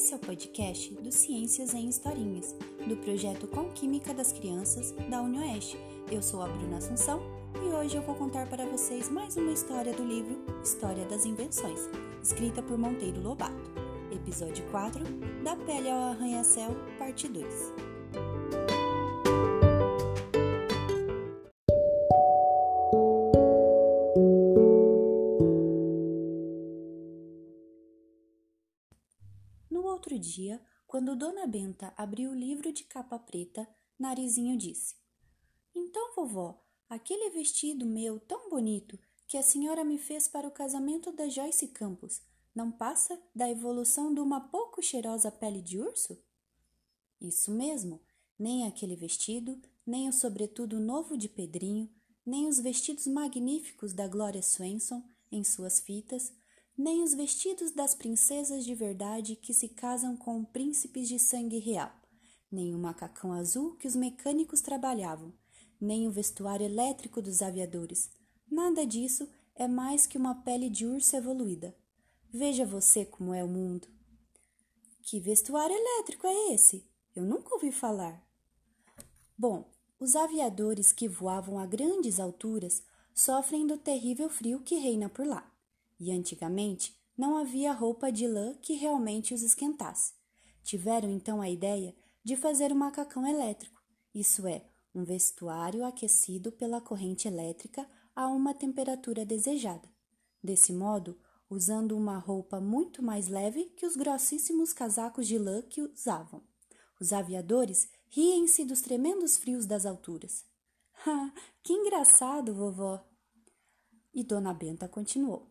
Esse é o podcast do Ciências em Historinhas, do projeto Com Química das Crianças da UniOeste. Eu sou a Bruna Assunção e hoje eu vou contar para vocês mais uma história do livro História das Invenções, escrita por Monteiro Lobato. Episódio 4 Da Pele ao Arranha-Céu, Parte 2. Dia, quando Dona Benta abriu o livro de capa preta, Narizinho disse: Então, vovó, aquele vestido meu tão bonito que a senhora me fez para o casamento da Joyce Campos não passa da evolução de uma pouco cheirosa pele de urso? Isso mesmo, nem aquele vestido, nem o sobretudo novo de Pedrinho, nem os vestidos magníficos da Glória Swenson em suas fitas, nem os vestidos das princesas de verdade que se casam com príncipes de sangue real, nem o macacão azul que os mecânicos trabalhavam, nem o vestuário elétrico dos aviadores. Nada disso é mais que uma pele de urso evoluída. Veja você como é o mundo. Que vestuário elétrico é esse? Eu nunca ouvi falar. Bom, os aviadores que voavam a grandes alturas sofrem do terrível frio que reina por lá e antigamente não havia roupa de lã que realmente os esquentasse. Tiveram então a ideia de fazer um macacão elétrico, isso é, um vestuário aquecido pela corrente elétrica a uma temperatura desejada. Desse modo, usando uma roupa muito mais leve que os grossíssimos casacos de lã que usavam. Os aviadores riem-se dos tremendos frios das alturas. Ah, que engraçado, vovó! E Dona Benta continuou.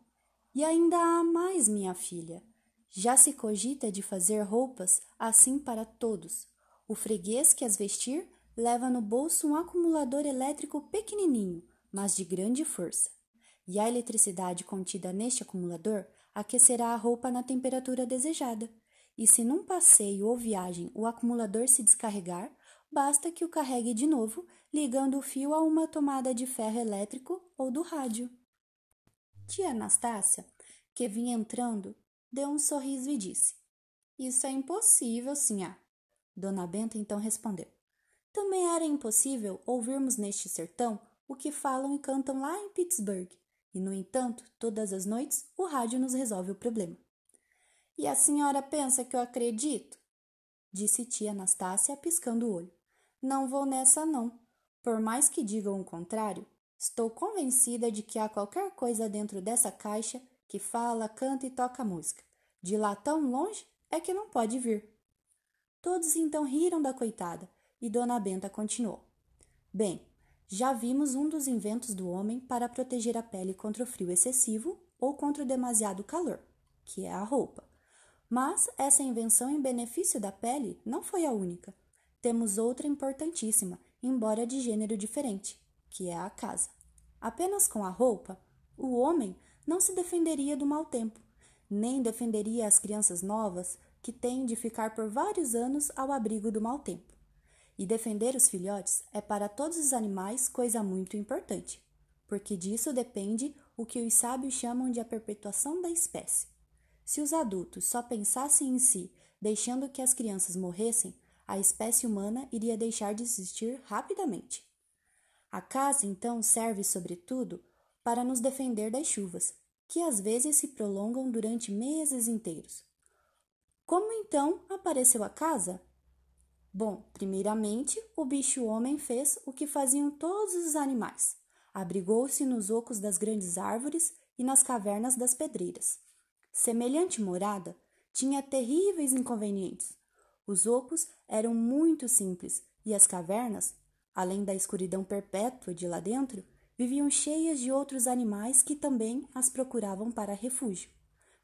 E ainda há mais, minha filha. Já se cogita de fazer roupas assim para todos. O freguês que as vestir leva no bolso um acumulador elétrico pequenininho, mas de grande força. E a eletricidade contida neste acumulador aquecerá a roupa na temperatura desejada. E se num passeio ou viagem o acumulador se descarregar, basta que o carregue de novo, ligando o fio a uma tomada de ferro elétrico ou do rádio. Tia Anastácia, que vinha entrando, deu um sorriso e disse: Isso é impossível, sinhá. Dona Benta então respondeu: Também era impossível ouvirmos neste sertão o que falam e cantam lá em Pittsburgh, e no entanto, todas as noites o rádio nos resolve o problema. E a senhora pensa que eu acredito? Disse tia Anastácia, piscando o olho. Não vou nessa, não. Por mais que digam o contrário, Estou convencida de que há qualquer coisa dentro dessa caixa que fala, canta e toca música. De lá tão longe é que não pode vir. Todos então riram da coitada e Dona Benta continuou. Bem, já vimos um dos inventos do homem para proteger a pele contra o frio excessivo ou contra o demasiado calor, que é a roupa. Mas essa invenção em benefício da pele não foi a única. Temos outra importantíssima, embora de gênero diferente que é a casa. Apenas com a roupa, o homem não se defenderia do mau tempo, nem defenderia as crianças novas que têm de ficar por vários anos ao abrigo do mau tempo. E defender os filhotes é para todos os animais coisa muito importante, porque disso depende o que os sábios chamam de a perpetuação da espécie. Se os adultos só pensassem em si, deixando que as crianças morressem, a espécie humana iria deixar de existir rapidamente. A casa, então, serve, sobretudo, para nos defender das chuvas, que às vezes se prolongam durante meses inteiros. Como então apareceu a casa? Bom, primeiramente, o bicho-homem fez o que faziam todos os animais: abrigou-se nos ocos das grandes árvores e nas cavernas das pedreiras. Semelhante morada tinha terríveis inconvenientes. Os ocos eram muito simples e as cavernas além da escuridão perpétua de lá dentro, viviam cheias de outros animais que também as procuravam para refúgio.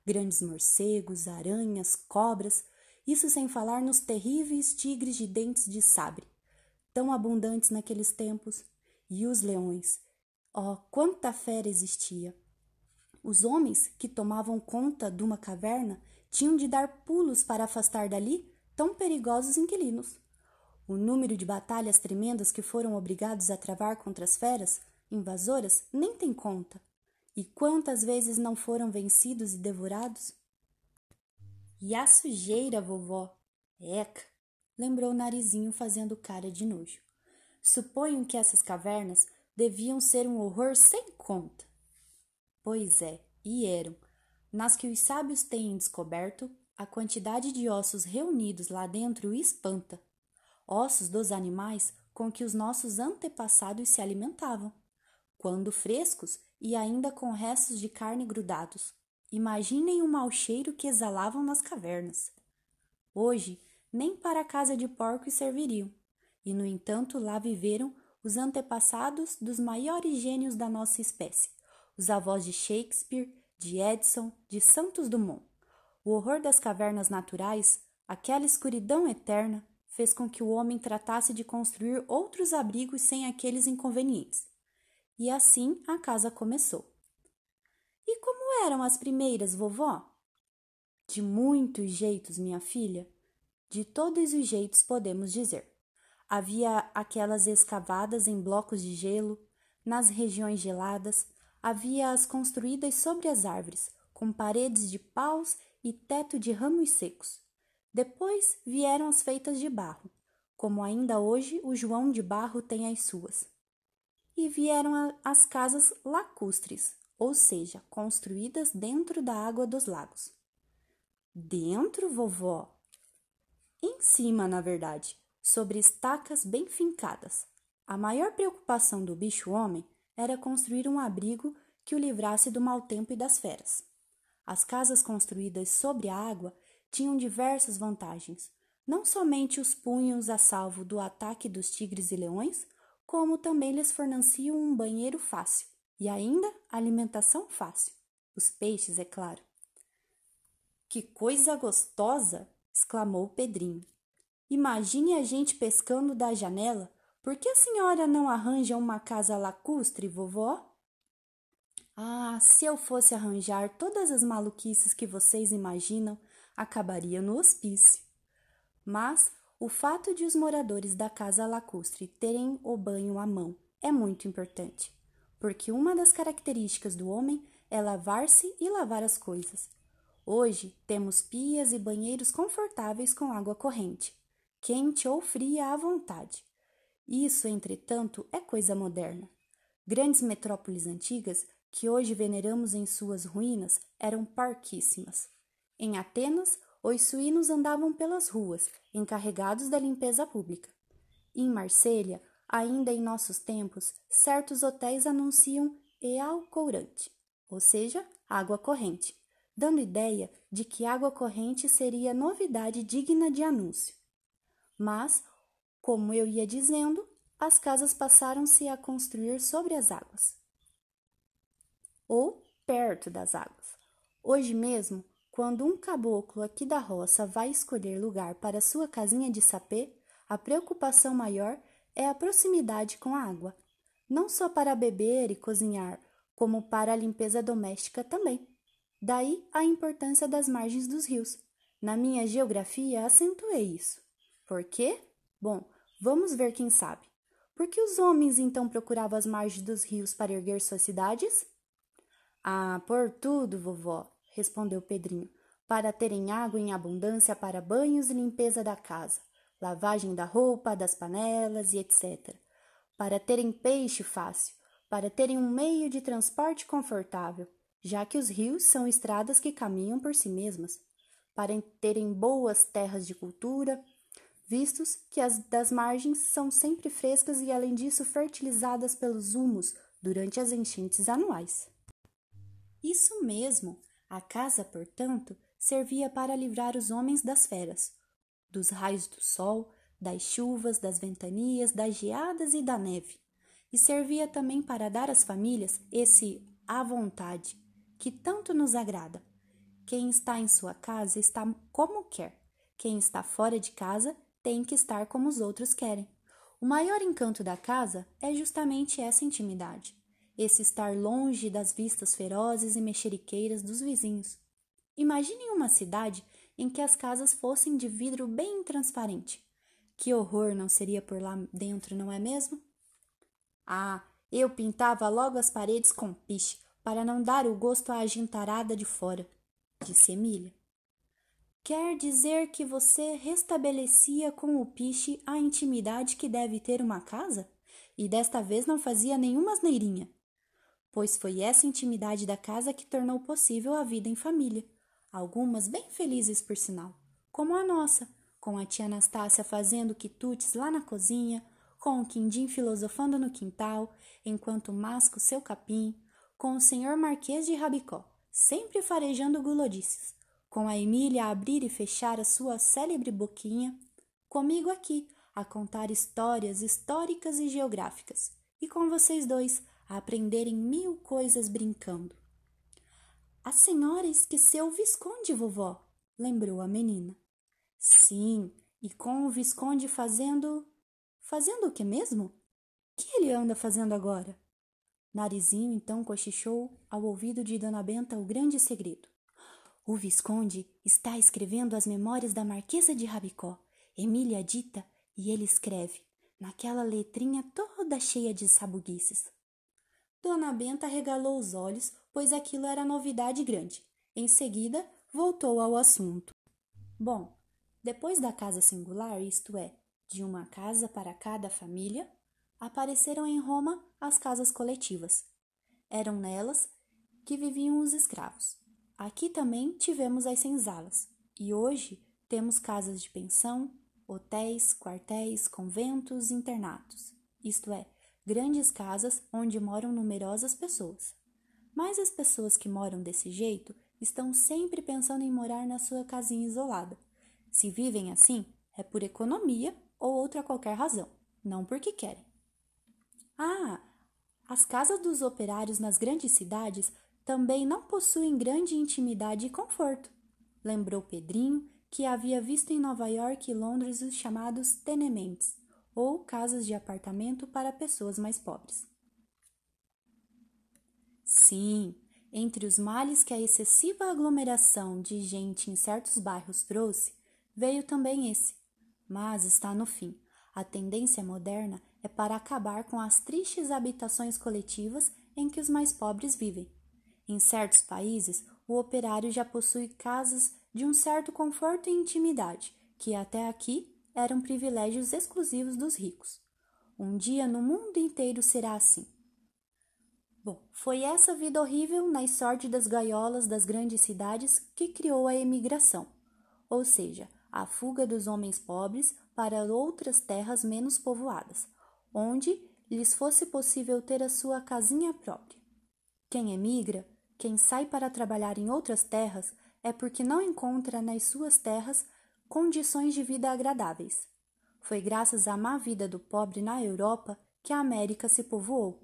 Grandes morcegos, aranhas, cobras, isso sem falar nos terríveis tigres de dentes de sabre, tão abundantes naqueles tempos, e os leões. Oh, quanta fera existia! Os homens que tomavam conta de uma caverna tinham de dar pulos para afastar dali tão perigosos inquilinos. O número de batalhas tremendas que foram obrigados a travar contra as feras invasoras nem tem conta. E quantas vezes não foram vencidos e devorados? E a sujeira, vovó? Eca! lembrou o narizinho fazendo cara de nojo. Suponho que essas cavernas deviam ser um horror sem conta. Pois é, e eram. Nas que os sábios têm descoberto, a quantidade de ossos reunidos lá dentro espanta. Ossos dos animais com que os nossos antepassados se alimentavam, quando frescos e ainda com restos de carne grudados. Imaginem o mau cheiro que exalavam nas cavernas. Hoje, nem para a casa de porcos serviriam, e no entanto lá viveram os antepassados dos maiores gênios da nossa espécie, os avós de Shakespeare, de Edison, de Santos Dumont. O horror das cavernas naturais, aquela escuridão eterna, fez com que o homem tratasse de construir outros abrigos sem aqueles inconvenientes. E assim a casa começou. E como eram as primeiras, vovó? De muitos jeitos, minha filha. De todos os jeitos podemos dizer. Havia aquelas escavadas em blocos de gelo, nas regiões geladas, havia as construídas sobre as árvores, com paredes de paus e teto de ramos secos. Depois vieram as feitas de barro, como ainda hoje o João de Barro tem as suas. E vieram as casas lacustres, ou seja, construídas dentro da água dos lagos. Dentro, vovó? Em cima, na verdade, sobre estacas bem fincadas. A maior preocupação do bicho-homem era construir um abrigo que o livrasse do mau tempo e das feras. As casas construídas sobre a água tinham diversas vantagens, não somente os punhos a salvo do ataque dos tigres e leões, como também lhes forneciam um banheiro fácil e ainda alimentação fácil. Os peixes, é claro. Que coisa gostosa! exclamou Pedrinho. Imagine a gente pescando da janela. Por que a senhora não arranja uma casa lacustre, vovó? Ah, se eu fosse arranjar todas as maluquices que vocês imaginam, acabaria no hospício. Mas o fato de os moradores da casa lacustre terem o banho à mão é muito importante, porque uma das características do homem é lavar-se e lavar as coisas. Hoje temos pias e banheiros confortáveis com água corrente, quente ou fria à vontade. Isso, entretanto, é coisa moderna. Grandes metrópoles antigas que hoje veneramos em suas ruínas, eram parquíssimas. Em Atenas, os suínos andavam pelas ruas, encarregados da limpeza pública. Em Marselha, ainda em nossos tempos, certos hotéis anunciam ealcourante, ou seja, água corrente, dando ideia de que água corrente seria novidade digna de anúncio. Mas, como eu ia dizendo, as casas passaram-se a construir sobre as águas ou perto das águas. Hoje mesmo, quando um caboclo aqui da roça vai escolher lugar para sua casinha de sapê, a preocupação maior é a proximidade com a água, não só para beber e cozinhar, como para a limpeza doméstica também. Daí a importância das margens dos rios. Na minha geografia acentuei isso. Por quê? Bom, vamos ver quem sabe. Por que os homens então procuravam as margens dos rios para erguer suas cidades? Ah, por tudo, vovó, respondeu Pedrinho, para terem água em abundância para banhos e limpeza da casa, lavagem da roupa, das panelas e etc. Para terem peixe fácil, para terem um meio de transporte confortável, já que os rios são estradas que caminham por si mesmas, para terem boas terras de cultura, vistos que as das margens são sempre frescas e, além disso, fertilizadas pelos humus durante as enchentes anuais. Isso mesmo, a casa, portanto, servia para livrar os homens das feras, dos raios do sol, das chuvas, das ventanias, das geadas e da neve, e servia também para dar às famílias esse à vontade que tanto nos agrada. Quem está em sua casa está como quer, quem está fora de casa tem que estar como os outros querem. O maior encanto da casa é justamente essa intimidade esse estar longe das vistas ferozes e mexeriqueiras dos vizinhos. Imaginem uma cidade em que as casas fossem de vidro bem transparente. Que horror não seria por lá dentro, não é mesmo? Ah, eu pintava logo as paredes com piche para não dar o gosto à agintarada de fora, disse Emília. Quer dizer que você restabelecia com o piche a intimidade que deve ter uma casa? E desta vez não fazia nenhuma asneirinha. Pois foi essa intimidade da casa que tornou possível a vida em família. Algumas bem felizes, por sinal, como a nossa, com a tia Anastácia fazendo quitutes lá na cozinha, com o Quindim filosofando no quintal, enquanto masca o seu capim, com o senhor Marquês de Rabicó, sempre farejando gulodices, com a Emília a abrir e fechar a sua célebre boquinha, comigo aqui a contar histórias históricas e geográficas, e com vocês dois a aprenderem mil coisas brincando. A senhora esqueceu o Visconde, vovó, lembrou a menina. Sim, e com o Visconde fazendo. Fazendo o que mesmo? Que ele anda fazendo agora? Narizinho então cochichou ao ouvido de Dona Benta o grande segredo. O Visconde está escrevendo as memórias da Marquesa de Rabicó. Emília dita e ele escreve, naquela letrinha toda cheia de sabuguices. Dona Benta regalou os olhos, pois aquilo era novidade grande. Em seguida, voltou ao assunto. Bom, depois da casa singular, isto é, de uma casa para cada família, apareceram em Roma as casas coletivas. Eram nelas que viviam os escravos. Aqui também tivemos as senzalas, e hoje temos casas de pensão, hotéis, quartéis, conventos, internatos, isto é, grandes casas onde moram numerosas pessoas. Mas as pessoas que moram desse jeito estão sempre pensando em morar na sua casinha isolada. Se vivem assim, é por economia ou outra qualquer razão, não porque querem. Ah, as casas dos operários nas grandes cidades também não possuem grande intimidade e conforto. Lembrou Pedrinho que havia visto em Nova York e Londres os chamados tenements, ou casas de apartamento para pessoas mais pobres. Sim, entre os males que a excessiva aglomeração de gente em certos bairros trouxe, veio também esse. Mas está no fim. A tendência moderna é para acabar com as tristes habitações coletivas em que os mais pobres vivem. Em certos países, o operário já possui casas de um certo conforto e intimidade, que até aqui eram privilégios exclusivos dos ricos. Um dia no mundo inteiro será assim. Bom, foi essa vida horrível nas sórdidas gaiolas das grandes cidades que criou a emigração, ou seja, a fuga dos homens pobres para outras terras menos povoadas, onde lhes fosse possível ter a sua casinha própria. Quem emigra quem sai para trabalhar em outras terras é porque não encontra nas suas terras condições de vida agradáveis. Foi graças à má vida do pobre na Europa que a América se povoou,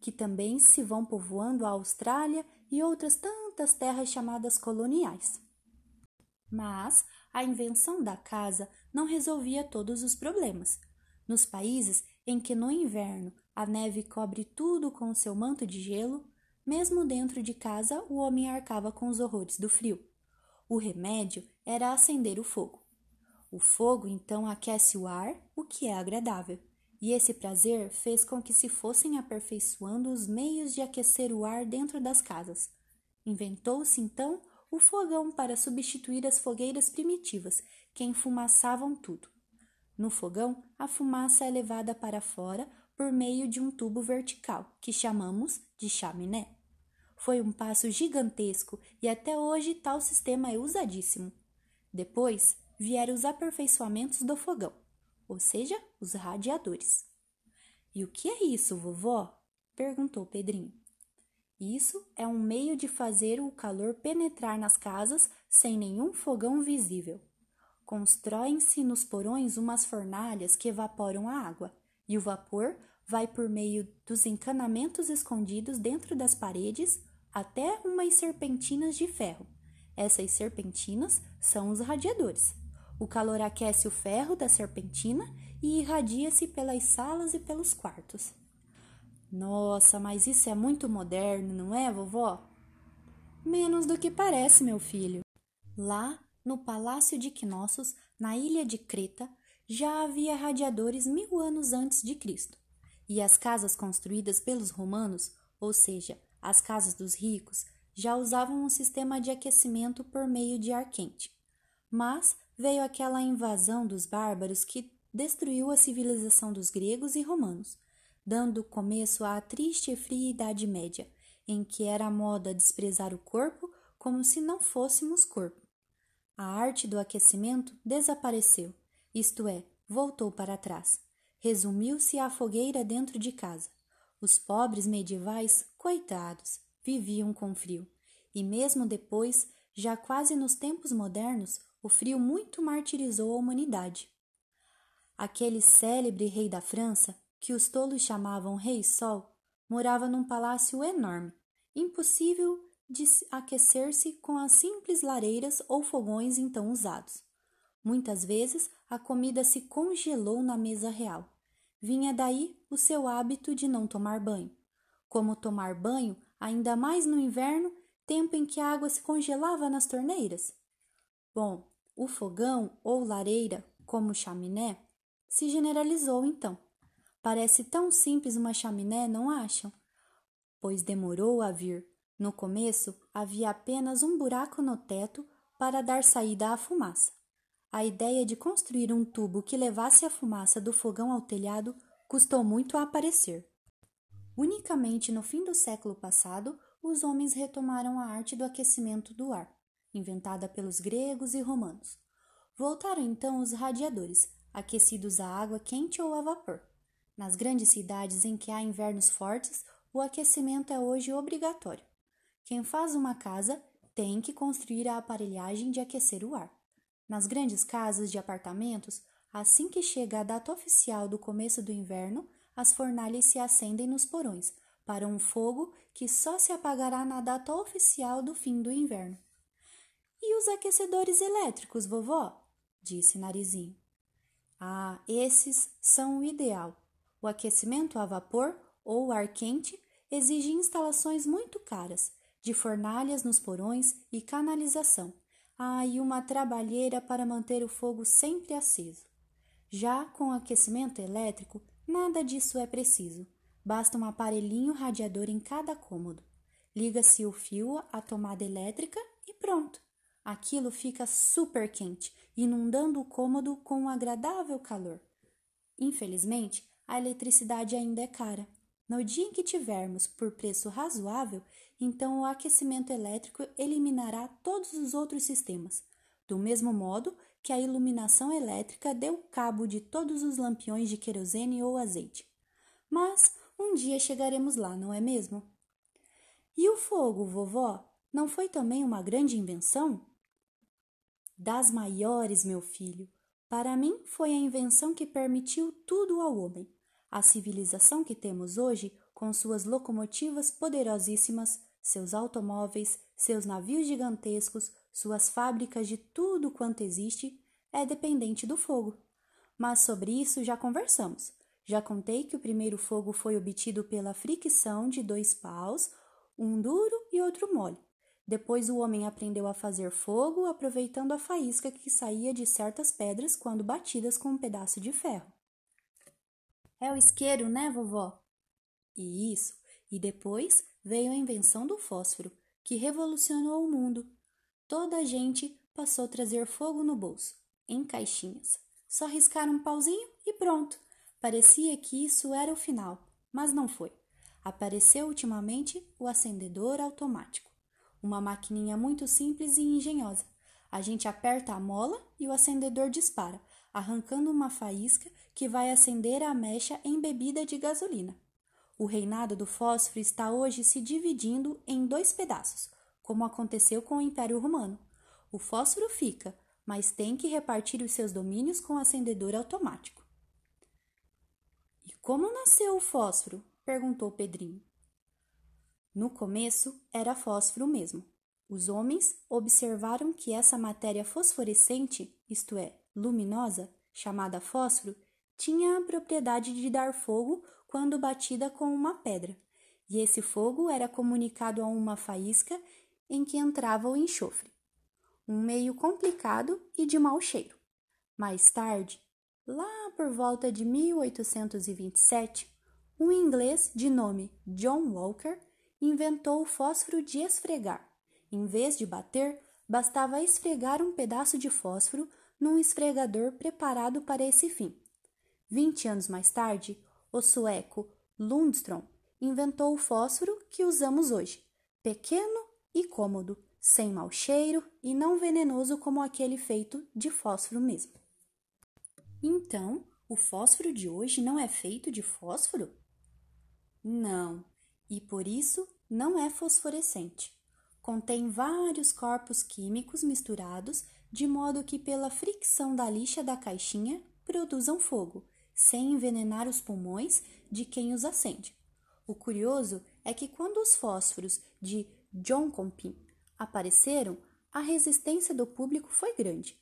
que também se vão povoando a Austrália e outras tantas terras chamadas coloniais. Mas a invenção da casa não resolvia todos os problemas. Nos países em que no inverno a neve cobre tudo com seu manto de gelo, mesmo dentro de casa, o homem arcava com os horrores do frio. O remédio era acender o fogo. O fogo então aquece o ar, o que é agradável, e esse prazer fez com que se fossem aperfeiçoando os meios de aquecer o ar dentro das casas. Inventou-se então o fogão para substituir as fogueiras primitivas, que enfumaçavam tudo. No fogão, a fumaça é levada para fora por meio de um tubo vertical, que chamamos de chaminé. Foi um passo gigantesco e até hoje tal sistema é usadíssimo. Depois vieram os aperfeiçoamentos do fogão, ou seja, os radiadores. E o que é isso, vovó? perguntou Pedrinho. Isso é um meio de fazer o calor penetrar nas casas sem nenhum fogão visível. Constroem-se nos porões umas fornalhas que evaporam a água, e o vapor vai por meio dos encanamentos escondidos dentro das paredes até umas serpentinas de ferro. Essas serpentinas são os radiadores. O calor aquece o ferro da serpentina e irradia-se pelas salas e pelos quartos. Nossa, mas isso é muito moderno, não é, vovó? Menos do que parece, meu filho. Lá, no Palácio de Quinóssos, na ilha de Creta, já havia radiadores mil anos antes de Cristo. E as casas construídas pelos romanos, ou seja, as casas dos ricos já usavam um sistema de aquecimento por meio de ar quente. Mas veio aquela invasão dos bárbaros que destruiu a civilização dos gregos e romanos, dando começo à triste e fria Idade Média, em que era moda desprezar o corpo como se não fôssemos corpo. A arte do aquecimento desapareceu, isto é, voltou para trás. Resumiu-se à fogueira dentro de casa. Os pobres medievais, coitados, viviam com frio. E mesmo depois, já quase nos tempos modernos, o frio muito martirizou a humanidade. Aquele célebre rei da França, que os tolos chamavam Rei Sol, morava num palácio enorme, impossível de aquecer-se com as simples lareiras ou fogões então usados. Muitas vezes a comida se congelou na mesa real. Vinha daí o seu hábito de não tomar banho. Como tomar banho, ainda mais no inverno, tempo em que a água se congelava nas torneiras? Bom, o fogão ou lareira, como chaminé, se generalizou então. Parece tão simples uma chaminé, não acham? Pois demorou a vir. No começo havia apenas um buraco no teto para dar saída à fumaça. A ideia de construir um tubo que levasse a fumaça do fogão ao telhado custou muito a aparecer. Unicamente no fim do século passado, os homens retomaram a arte do aquecimento do ar, inventada pelos gregos e romanos. Voltaram então os radiadores, aquecidos a água quente ou a vapor. Nas grandes cidades em que há invernos fortes, o aquecimento é hoje obrigatório. Quem faz uma casa tem que construir a aparelhagem de aquecer o ar. Nas grandes casas de apartamentos, assim que chega a data oficial do começo do inverno, as fornalhas se acendem nos porões para um fogo que só se apagará na data oficial do fim do inverno. E os aquecedores elétricos, vovó? disse Narizinho. Ah, esses são o ideal. O aquecimento a vapor ou ar quente exige instalações muito caras, de fornalhas nos porões e canalização. Ah, e uma trabalheira para manter o fogo sempre aceso. Já com aquecimento elétrico, nada disso é preciso. Basta um aparelhinho radiador em cada cômodo. Liga-se o fio à tomada elétrica e pronto. Aquilo fica super quente, inundando o cômodo com um agradável calor. Infelizmente, a eletricidade ainda é cara. No dia em que tivermos por preço razoável, então o aquecimento elétrico eliminará todos os outros sistemas, do mesmo modo que a iluminação elétrica deu cabo de todos os lampiões de querosene ou azeite. Mas um dia chegaremos lá, não é mesmo? E o fogo, vovó, não foi também uma grande invenção? Das maiores, meu filho. Para mim, foi a invenção que permitiu tudo ao homem. A civilização que temos hoje, com suas locomotivas poderosíssimas, seus automóveis, seus navios gigantescos, suas fábricas de tudo quanto existe, é dependente do fogo. Mas sobre isso já conversamos. Já contei que o primeiro fogo foi obtido pela fricção de dois paus, um duro e outro mole. Depois o homem aprendeu a fazer fogo aproveitando a faísca que saía de certas pedras quando batidas com um pedaço de ferro. É o isqueiro, né, vovó? E isso. E depois veio a invenção do fósforo, que revolucionou o mundo. Toda a gente passou a trazer fogo no bolso, em caixinhas. Só riscar um pauzinho e pronto. Parecia que isso era o final, mas não foi. Apareceu ultimamente o acendedor automático. Uma maquininha muito simples e engenhosa. A gente aperta a mola e o acendedor dispara, arrancando uma faísca que vai acender a mecha embebida de gasolina. O reinado do fósforo está hoje se dividindo em dois pedaços, como aconteceu com o Império Romano. O fósforo fica, mas tem que repartir os seus domínios com o acendedor automático. E como nasceu o fósforo? perguntou Pedrinho. No começo era fósforo mesmo. Os homens observaram que essa matéria fosforescente, isto é, luminosa, chamada fósforo, tinha a propriedade de dar fogo quando batida com uma pedra, e esse fogo era comunicado a uma faísca em que entrava o enxofre. Um meio complicado e de mau cheiro. Mais tarde, lá por volta de 1827, um inglês de nome John Walker inventou o fósforo de esfregar. Em vez de bater, bastava esfregar um pedaço de fósforo num esfregador preparado para esse fim. Vinte anos mais tarde, o sueco Lundström inventou o fósforo que usamos hoje, pequeno e cômodo, sem mau cheiro e não venenoso como aquele feito de fósforo mesmo. Então, o fósforo de hoje não é feito de fósforo? Não, e por isso não é fosforescente. Contém vários corpos químicos misturados de modo que, pela fricção da lixa da caixinha, produzam fogo, sem envenenar os pulmões de quem os acende. O curioso é que quando os fósforos de John Compin apareceram, a resistência do público foi grande.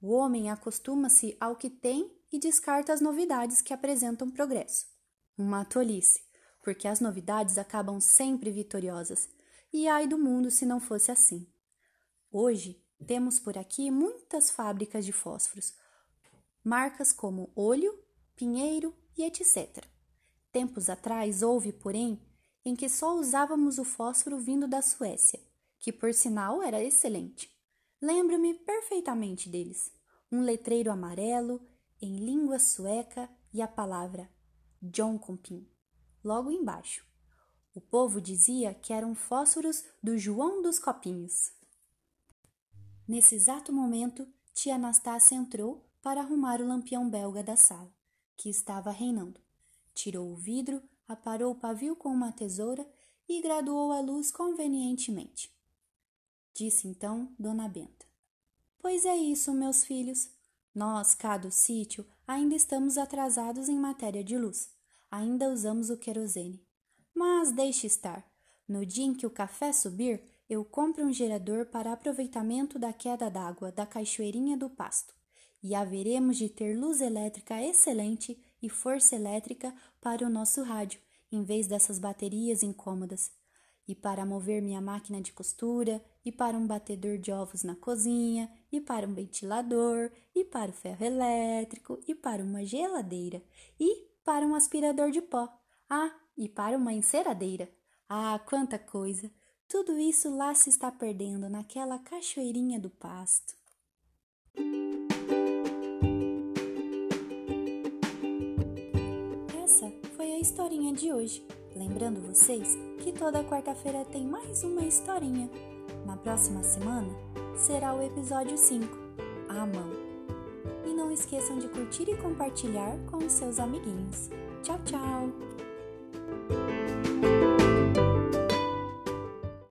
O homem acostuma-se ao que tem e descarta as novidades que apresentam progresso. Uma tolice, porque as novidades acabam sempre vitoriosas, e ai do mundo se não fosse assim. Hoje, temos por aqui muitas fábricas de fósforos, marcas como Olho, Pinheiro e etc. Tempos atrás houve, porém, em que só usávamos o fósforo vindo da Suécia, que por sinal era excelente. Lembro-me perfeitamente deles. Um letreiro amarelo, em língua sueca, e a palavra John Compin, logo embaixo. O povo dizia que eram fósforos do João dos Copinhos. Nesse exato momento, tia Anastácia entrou para arrumar o lampião belga da sala, que estava reinando. Tirou o vidro, aparou o pavio com uma tesoura e graduou a luz convenientemente. Disse então Dona Benta. Pois é isso, meus filhos. Nós, cá do sítio, ainda estamos atrasados em matéria de luz. Ainda usamos o querosene. Mas deixe estar. No dia em que o café subir, eu compro um gerador para aproveitamento da queda d'água da cachoeirinha do pasto e haveremos de ter luz elétrica excelente e força elétrica para o nosso rádio, em vez dessas baterias incômodas, e para mover minha máquina de costura, e para um batedor de ovos na cozinha, e para um ventilador, e para o ferro elétrico, e para uma geladeira, e para um aspirador de pó. Ah, e para uma enceradeira. Ah, quanta coisa! Tudo isso lá se está perdendo naquela cachoeirinha do pasto. Historinha de hoje. Lembrando vocês que toda quarta-feira tem mais uma historinha. Na próxima semana será o episódio 5, A Mão. E não esqueçam de curtir e compartilhar com os seus amiguinhos. Tchau, tchau!